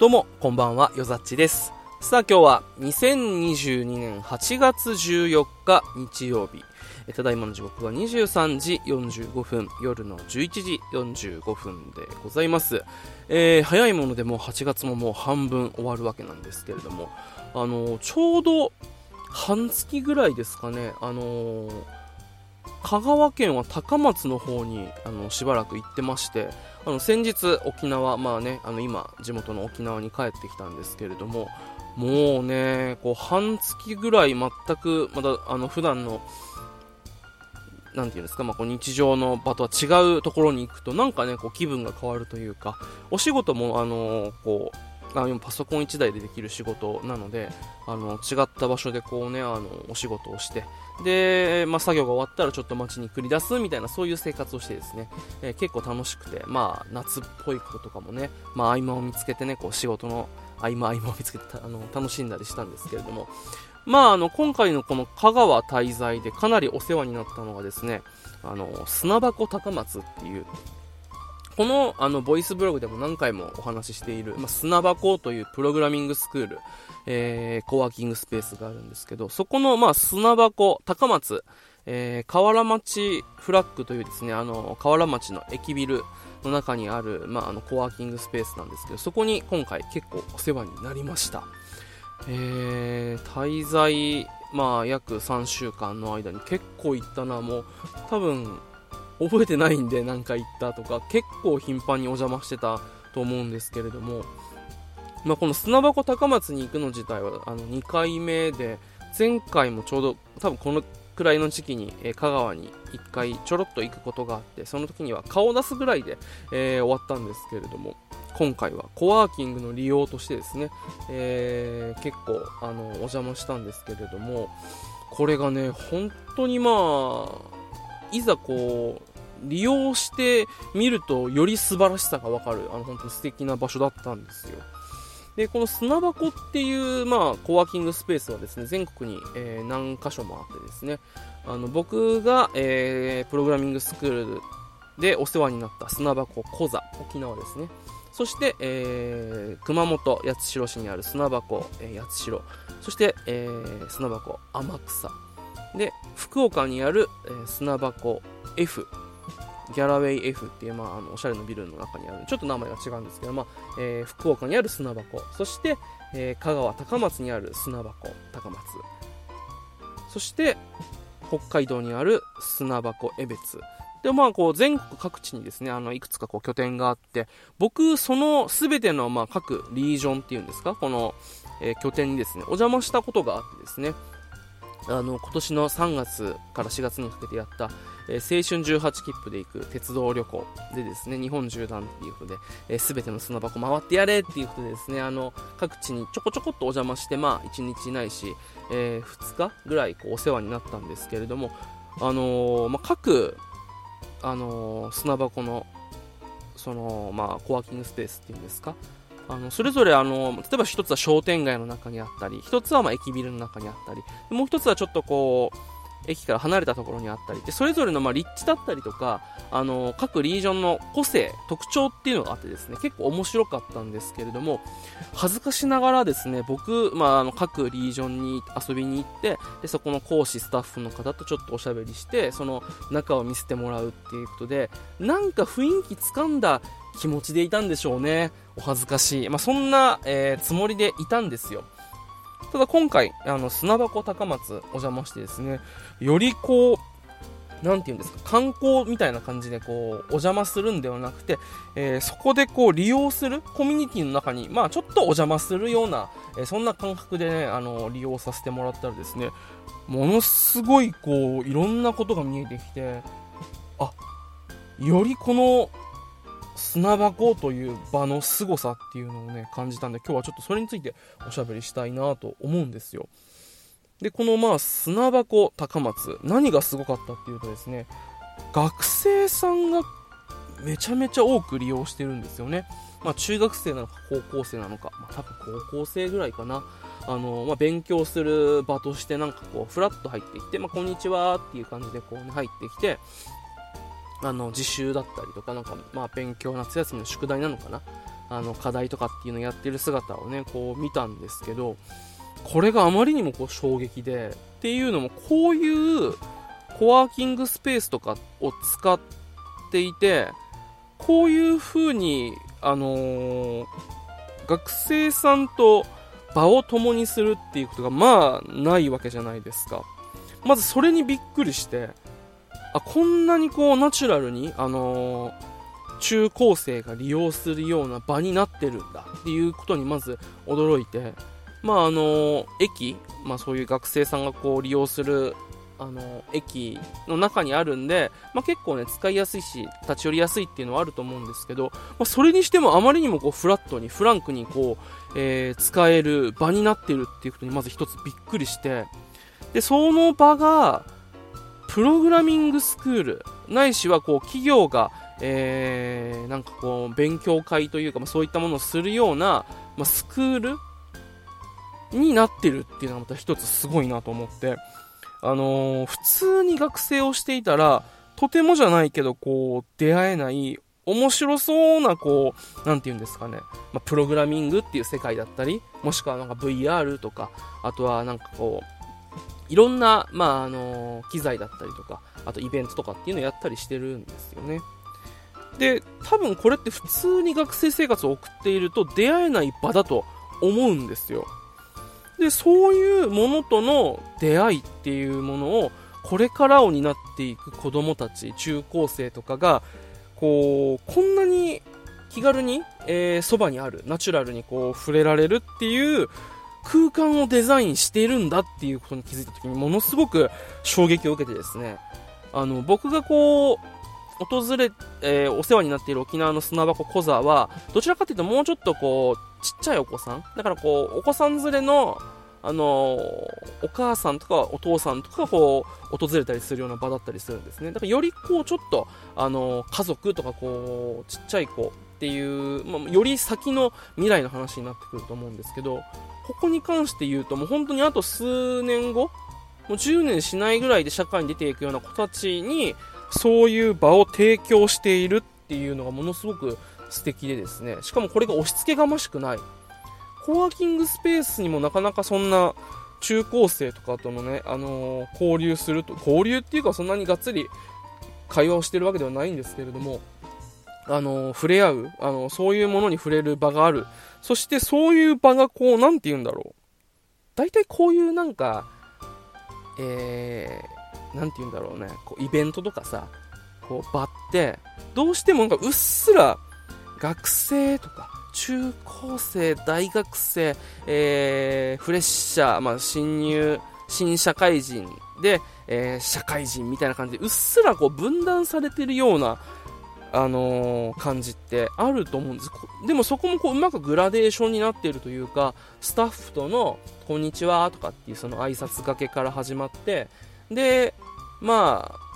どうも、こんばんは、よざっちです。さあ今日は2022年8月14日日曜日。ただいまの時刻は23時45分、夜の11時45分でございます。えー、早いものでもう8月ももう半分終わるわけなんですけれども、あのー、ちょうど半月ぐらいですかね、あのー、香川県は高松の方にあのしばらく行ってましてあの先日沖縄、まあね、あの今地元の沖縄に帰ってきたんですけれどももうねこう半月ぐらい全くまだあの普段のなていうんですか、まあ、こう日常の場とは違うところに行くとなんかねこう気分が変わるというかお仕事もあのこうあ今パソコン1台でできる仕事なのであの違った場所でこうねあのお仕事をしてで、まあ、作業が終わったらちょっと街に繰り出すみたいなそういう生活をしてですね、えー、結構楽しくて、まあ、夏っぽいこととかもね、まあ、合間を見つけてねこう仕事の合間合間を見つけてあの楽しんだりしたんですけれども。まあ、あの今回のこの香川滞在でかなりお世話になったのがですねあの砂箱高松っていうこのあのボイスブログでも何回もお話ししている、まあ、砂箱というプログラミングスクール、えー、コワーキングスペースがあるんですけど、そこの、まあ、砂箱、高松、えー、河原町フラッグというですね、あの、河原町の駅ビルの中にある、まあ、あの、コワーキングスペースなんですけど、そこに今回結構お世話になりました。えー、滞在、まあ、約3週間の間に結構行ったな、もう、多分、覚えてないんで何回行ったとか結構頻繁にお邪魔してたと思うんですけれども、まあ、この砂箱高松に行くの自体はあの2回目で前回もちょうど多分このくらいの時期に、えー、香川に1回ちょろっと行くことがあってその時には顔を出すぐらいで、えー、終わったんですけれども今回はコワーキングの利用としてですね、えー、結構あのお邪魔したんですけれどもこれがね本当にまあいざこう利用してみるとより素晴らしさがわかる。あの本当に素敵な場所だったんですよ。でこの砂箱っていう、まあ、コワーキングスペースはですね全国に、えー、何箇所もあってですね。あの僕が、えー、プログラミングスクールでお世話になった砂箱コザ沖縄ですね。そして、えー、熊本八代市にある砂箱、えー、八代。そして、えー、砂箱天草。で福岡にある、えー、砂箱 F ギャラウェイ F っていう、まあ、あのおしゃれなビルの中にあるちょっと名前が違うんですけど、まあえー、福岡にある砂箱。そして、えー、香川高松にある砂箱。高松。そして北海道にある砂箱江別。でまあこう全国各地にですねあのいくつかこう拠点があって僕その全てのまあ各リージョンっていうんですか？この、えー、拠点にですねお邪魔したことがあってですね。あの今年の3月から4月にかけてやった、えー、青春18切符で行く鉄道旅行でですね日本縦断っていうことで、えー、全ての砂箱回ってやれっていうことでですねあの各地にちょこちょこっとお邪魔してまあ1日ないし、えー、2日ぐらいこうお世話になったんですけれどもあのまあ、各あの砂箱のそのまあコワーキングスペースっていうんですかあのそれぞれあの例えば一つは商店街の中にあったり一つはま駅ビルの中にあったりもう一つはちょっとこう駅から離れたところにあったりでそれぞれのま立地だったりとかあの各リージョンの個性特徴っていうのがあってですね結構面白かったんですけれども恥ずかしながらですね僕、まあ、あの各リージョンに遊びに行ってでそこの講師スタッフの方とちょっとおしゃべりしてその中を見せてもらうっていうことでなんか雰囲気つかんだ気持ちでいたんでしょうね。お恥ずかしい。まあ、そんな、えー、つもりでいたんですよ。ただ今回、あの、砂箱高松お邪魔してですね、よりこう、なんて言うんですか、観光みたいな感じでこう、お邪魔するんではなくて、えー、そこでこう、利用するコミュニティの中に、まあちょっとお邪魔するような、えー、そんな感覚でね、あの、利用させてもらったらですね、ものすごいこう、いろんなことが見えてきて、あ、よりこの砂箱という場の凄さっていうのをね、感じたんで、今日はちょっとそれについておしゃべりしたいなと思うんですよ。で、このまあ砂箱高松、何がすごかったっていうとですね、学生さんがめちゃめちゃ多く利用してるんですよね。まあ中学生なのか高校生なのか、まあ多分高校生ぐらいかな。あの、まあ、勉強する場としてなんかこう、ふらっと入ってきて、まあ、こんにちはっていう感じでこうね、入ってきて、あの自習だったりとか、なんか、まあ、勉強、夏休みの宿題なのかな、あの課題とかっていうのをやってる姿をねこう見たんですけどこれがあまりにもこう衝撃でっていうのもこういうコワーキングスペースとかを使っていてこういう風にあのー、学生さんと場を共にするっていうことがまあないわけじゃないですか。まずそれにびっくりしてあこんなにこうナチュラルにあのー中高生が利用するような場になってるんだっていうことにまず驚いて、まああの駅、まあ、そういう学生さんがこう利用するあの駅の中にあるんで、まあ、結構ね使いやすいし立ち寄りやすいっていうのはあると思うんですけど、まあ、それにしてもあまりにもこうフラットにフランクにこう、え、使える場になってるっていうことにまず一つびっくりしてでその場がプログラミングスクールないしはこう企業がえー、なんかこう、勉強会というか、まあ、そういったものをするような、まあ、スクールになってるっていうのがまた一つすごいなと思って、あのー、普通に学生をしていたら、とてもじゃないけど、こう、出会えない、面白そうな、こう、なんて言うんですかね、まあ、プログラミングっていう世界だったり、もしくはなんか VR とか、あとはなんかこう、いろんな、まあ、あの、機材だったりとか、あとイベントとかっていうのをやったりしてるんですよね。で、多分これって普通に学生生活を送っていると出会えない場だと思うんですよ。で、そういうものとの出会いっていうものをこれからを担っていく子供たち、中高生とかが、こう、こんなに気軽に、えー、そばにある、ナチュラルにこう触れられるっていう空間をデザインしているんだっていうことに気づいた時にものすごく衝撃を受けてですね、あの、僕がこう、訪れ、えー、お世話になっている沖縄の砂箱小座は、どちらかというともうちょっとこう、ちっちゃいお子さん？だからこう、お子さん連れの、あのー、お母さんとかお父さんとかこう、訪れたりするような場だったりするんですね。だからよりこう、ちょっと、あのー、家族とかこう、ちっちゃい子っていう、まあ、より先の未来の話になってくると思うんですけど、ここに関して言うともう本当にあと数年後、もう10年しないぐらいで社会に出ていくような子たちに、そういう場を提供しているっていうのがものすごく素敵でですね、しかもこれが押し付けがましくない。コワーキングスペースにもなかなかそんな中高生とかとのね、あのー、交流すると、交流っていうかそんなにがっつり会話をしてるわけではないんですけれども、あの、触れ合う、あの、そういうものに触れる場がある。そしてそういう場がこう、なんて言うんだろう。大体こういうなんか、えー、なんて言うんだろうね、こうイベントとかさ、こう場って、どうしてもなんかうっすら学生とか、中高生、大学生、えー、フレッシャー、まあ、新入、新社会人で、えー、社会人みたいな感じで、うっすらこう分断されてるような、あのー、感じってあると思うんです。でもそこもこううまくグラデーションになっているというか、スタッフとの、こんにちはとかっていうその挨拶がけから始まって、で、まあ、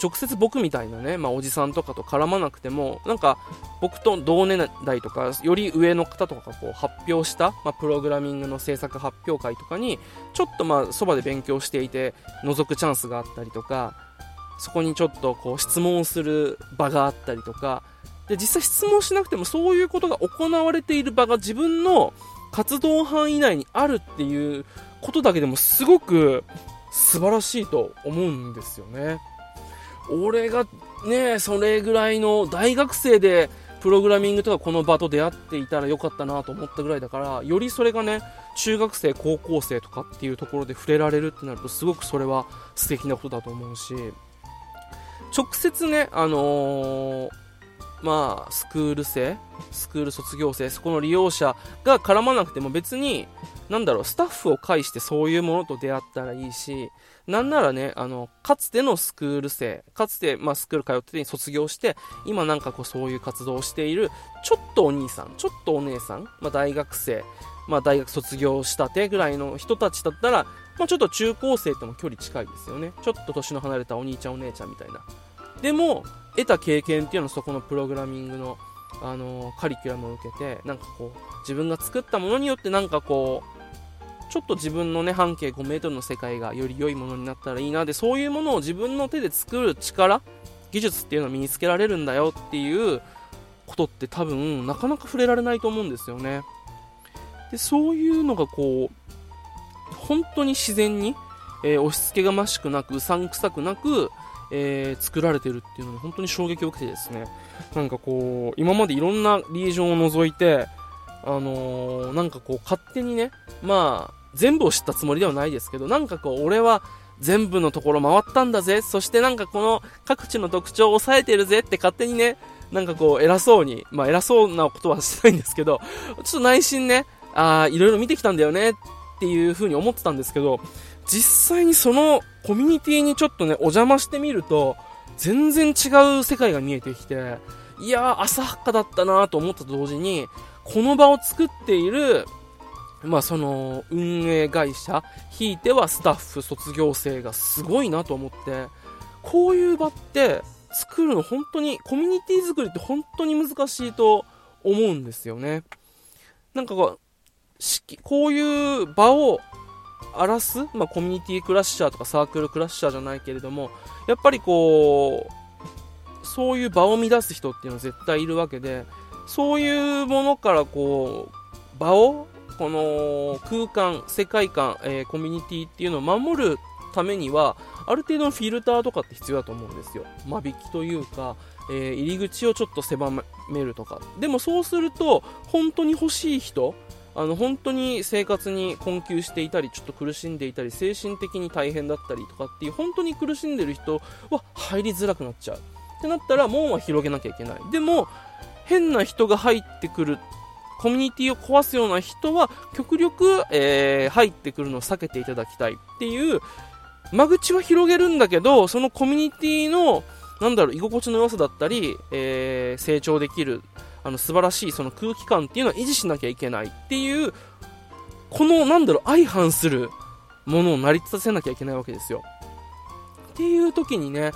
直接僕みたいなね、まあ、おじさんとかと絡まなくても、なんか、僕と同年代とか、より上の方とかがこう発表した、まあ、プログラミングの制作発表会とかに、ちょっとまあ、そばで勉強していて、覗くチャンスがあったりとか、そこにちょっとこう、質問する場があったりとか、で、実際質問しなくてもそういうことが行われている場が自分の活動範囲内にあるっていうことだけでもすごく素晴らしいと思うんですよね。俺がね、それぐらいの大学生でプログラミングとかこの場と出会っていたらよかったなと思ったぐらいだから、よりそれがね、中学生、高校生とかっていうところで触れられるってなると、すごくそれは素敵なことだと思うし、直接ね、あのー、まあ、スクール生、スクール卒業生、そこの利用者が絡まなくても別に、なんだろう、スタッフを介してそういうものと出会ったらいいし、なんならね、あの、かつてのスクール生、かつて、まあ、スクール通ってて卒業して、今なんかこうそういう活動をしている、ちょっとお兄さん、ちょっとお姉さん、まあ、大学生、まあ、大学卒業したてぐらいの人たちだったら、まあ、ちょっと中高生とも距離近いですよね。ちょっと年の離れたお兄ちゃんお姉ちゃんみたいな。でも、得た経験っていうのはそこのプログラミングの、あのー、カリキュラムを受けて、なんかこう、自分が作ったものによってなんかこう、ちょっと自分のね、半径5メートルの世界がより良いものになったらいいな。で、そういうものを自分の手で作る力、技術っていうのを身につけられるんだよっていうことって多分なかなか触れられないと思うんですよねでそういうのがこう本当に自然に、えー、押し付けがましくなくうさんくさくなく、えー、作られてるっていうのに本当に衝撃を受けてですね。なんかこう今までいろんなリージョンを除いてあのー、なんかこう勝手にねまあ全部を知ったつもりではないですけどなんかこう俺は全部のところ回ったんだぜそしてなんかこの各地の特徴を抑えてるぜって勝手にねなんかこう偉そうにまあ偉そうなことはしてないんですけどちょっと内心ねああいろいろ見てきたんだよねっっていう風に思ってたんですけど実際にそのコミュニティにちょっとねお邪魔してみると全然違う世界が見えてきていやー浅はかだったなと思ったと同時にこの場を作っているまあその運営会社、ひいてはスタッフ、卒業生がすごいなと思って、こういう場って作るの本当に、コミュニティ作りって本当に難しいと思うんですよね。なんかこう、こういう場を荒らす、まあ、コミュニティクラッシャーとかサークルクラッシャーじゃないけれども、やっぱりこう、そういう場を乱す人っていうのは絶対いるわけで、そういうものからこう、場をこの空間、世界観、えー、コミュニティっていうのを守るためには、ある程度のフィルターとかって必要だと思うんですよ。間引きというか、えー、入り口をちょっと狭めるとか。でもそうすると、本当に欲しい人、あの本当に生活に困窮していたり、ちょっと苦しんでいたり、精神的に大変だったりとかっていう、本当に苦しんでる人は入りづらくなっちゃう。ってなったら、門は広げなきゃいけない。でも、変な人が入ってくるコミュニティを壊すような人は極力、えー、入ってくるのを避けていただきたいっていう間口は広げるんだけどそのコミュニティのなんだろう居心地の良さだったり、えー、成長できるあの素晴らしいその空気感っていうのは維持しなきゃいけないっていうこのなんだろう相反するものを成り立たせなきゃいけないわけですよ。っていう時にね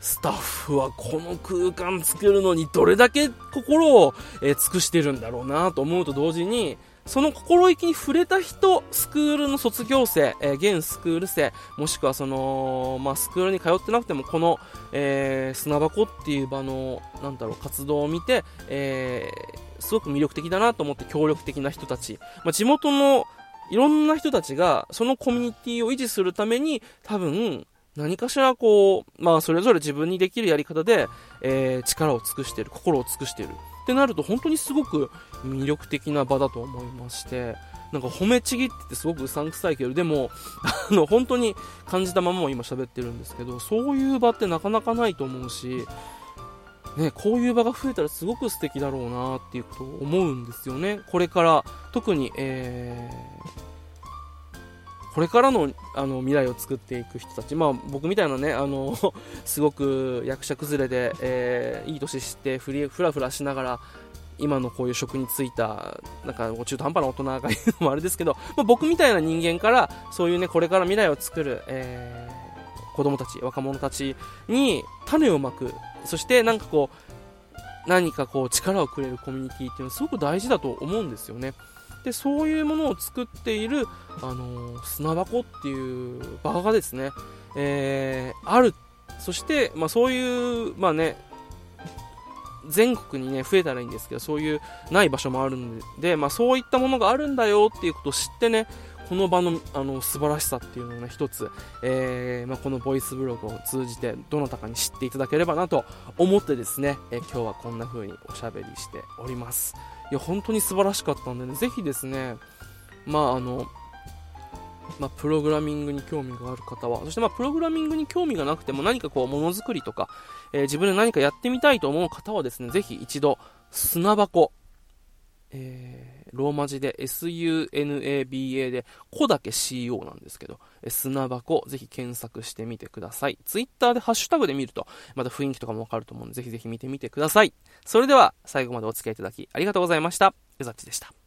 スタッフはこの空間作るのにどれだけ心を、え、尽くしてるんだろうなと思うと同時に、その心意気に触れた人、スクールの卒業生、えー、現スクール生、もしくはその、まあ、スクールに通ってなくても、この、えー、砂箱っていう場の、なんだろう、活動を見て、えー、すごく魅力的だなと思って協力的な人たち、まあ、地元のいろんな人たちが、そのコミュニティを維持するために、多分、何かしらこう、まあそれぞれ自分にできるやり方で、えー、力を尽くしている、心を尽くしている。ってなると本当にすごく魅力的な場だと思いまして、なんか褒めちぎっててすごくうさんくさいけど、でも、あの、本当に感じたままも今喋ってるんですけど、そういう場ってなかなかないと思うし、ね、こういう場が増えたらすごく素敵だろうなっていうことを思うんですよね。これから、特に、えー、これからのあの未来を作っていく人たち、まあ、僕みたいなね、あの すごく役者崩れで、えー、いい年してふりふらふらしながら、今のこういう職に就いた、なんか中途半端な大人がいるのもあれですけど、まあ、僕みたいな人間から、そういうね、これから未来を作る、えー、子供たち、若者たちに種をまく、そしてなんかこう、何かこう力をくれるコミュニティっていうのはすごく大事だと思うんですよね。でそういうものを作っている、あのー、砂箱っていう場がですね、えー、ある。そして、まあ、そういう、まあね、全国にね、増えたらいいんですけど、そういうない場所もあるんで、まあ、そういったものがあるんだよっていうことを知ってね、この場のあの素晴らしさっていうのをね、一つ、えー、まあ、このボイスブログを通じて、どなたかに知っていただければなと思ってですね、えー、今日はこんな風におしゃべりしております。いや、本当に素晴らしかったんでね、ぜひですね、まあ、あの、まあ、プログラミングに興味がある方は、そしてまあ、プログラミングに興味がなくても何かこう、ものづくりとか、えー、自分で何かやってみたいと思う方はですね、ぜひ一度、砂箱、えー、ローマ字で SUNABA で、子だけ CO なんですけど、砂箱、ぜひ検索してみてください。ツイッターでハッシュタグで見ると、また雰囲気とかもわかると思うので、ぜひぜひ見てみてください。それでは、最後までお付き合いいただき、ありがとうございました。うざっちでした。